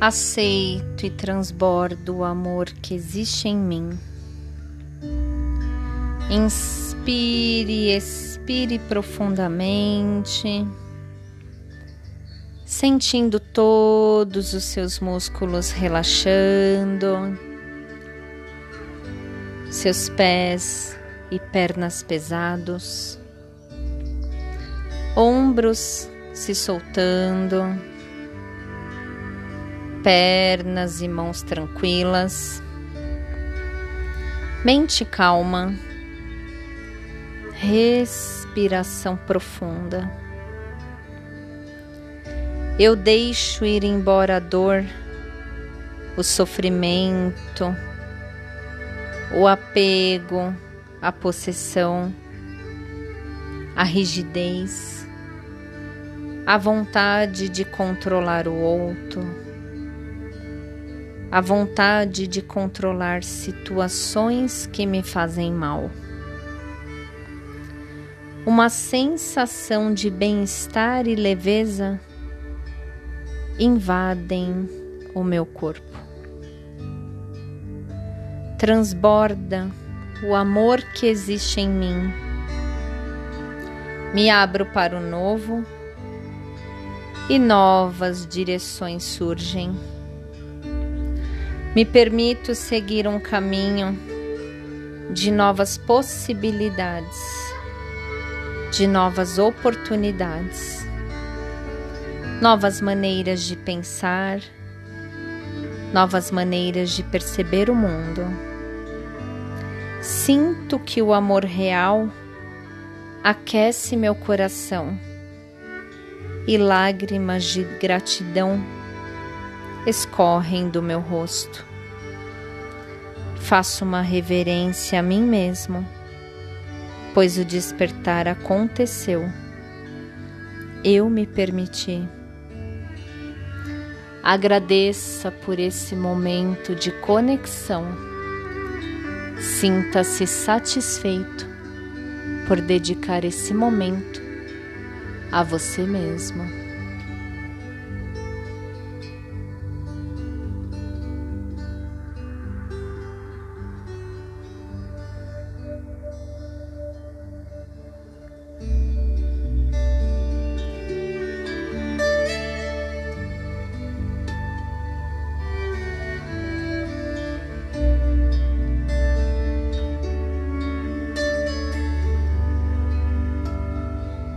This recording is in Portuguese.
Aceito e transbordo o amor que existe em mim. Inspire, expire profundamente, sentindo todos os seus músculos relaxando, seus pés e pernas pesados, ombros se soltando pernas e mãos tranquilas, mente calma, respiração profunda. Eu deixo ir embora a dor, o sofrimento, o apego, a possessão, a rigidez, a vontade de controlar o outro a vontade de controlar situações que me fazem mal. Uma sensação de bem-estar e leveza invadem o meu corpo. Transborda o amor que existe em mim. Me abro para o novo e novas direções surgem me permito seguir um caminho de novas possibilidades, de novas oportunidades, novas maneiras de pensar, novas maneiras de perceber o mundo. Sinto que o amor real aquece meu coração e lágrimas de gratidão escorrem do meu rosto. Faço uma reverência a mim mesmo, pois o despertar aconteceu. Eu me permiti. Agradeça por esse momento de conexão. Sinta-se satisfeito por dedicar esse momento a você mesmo.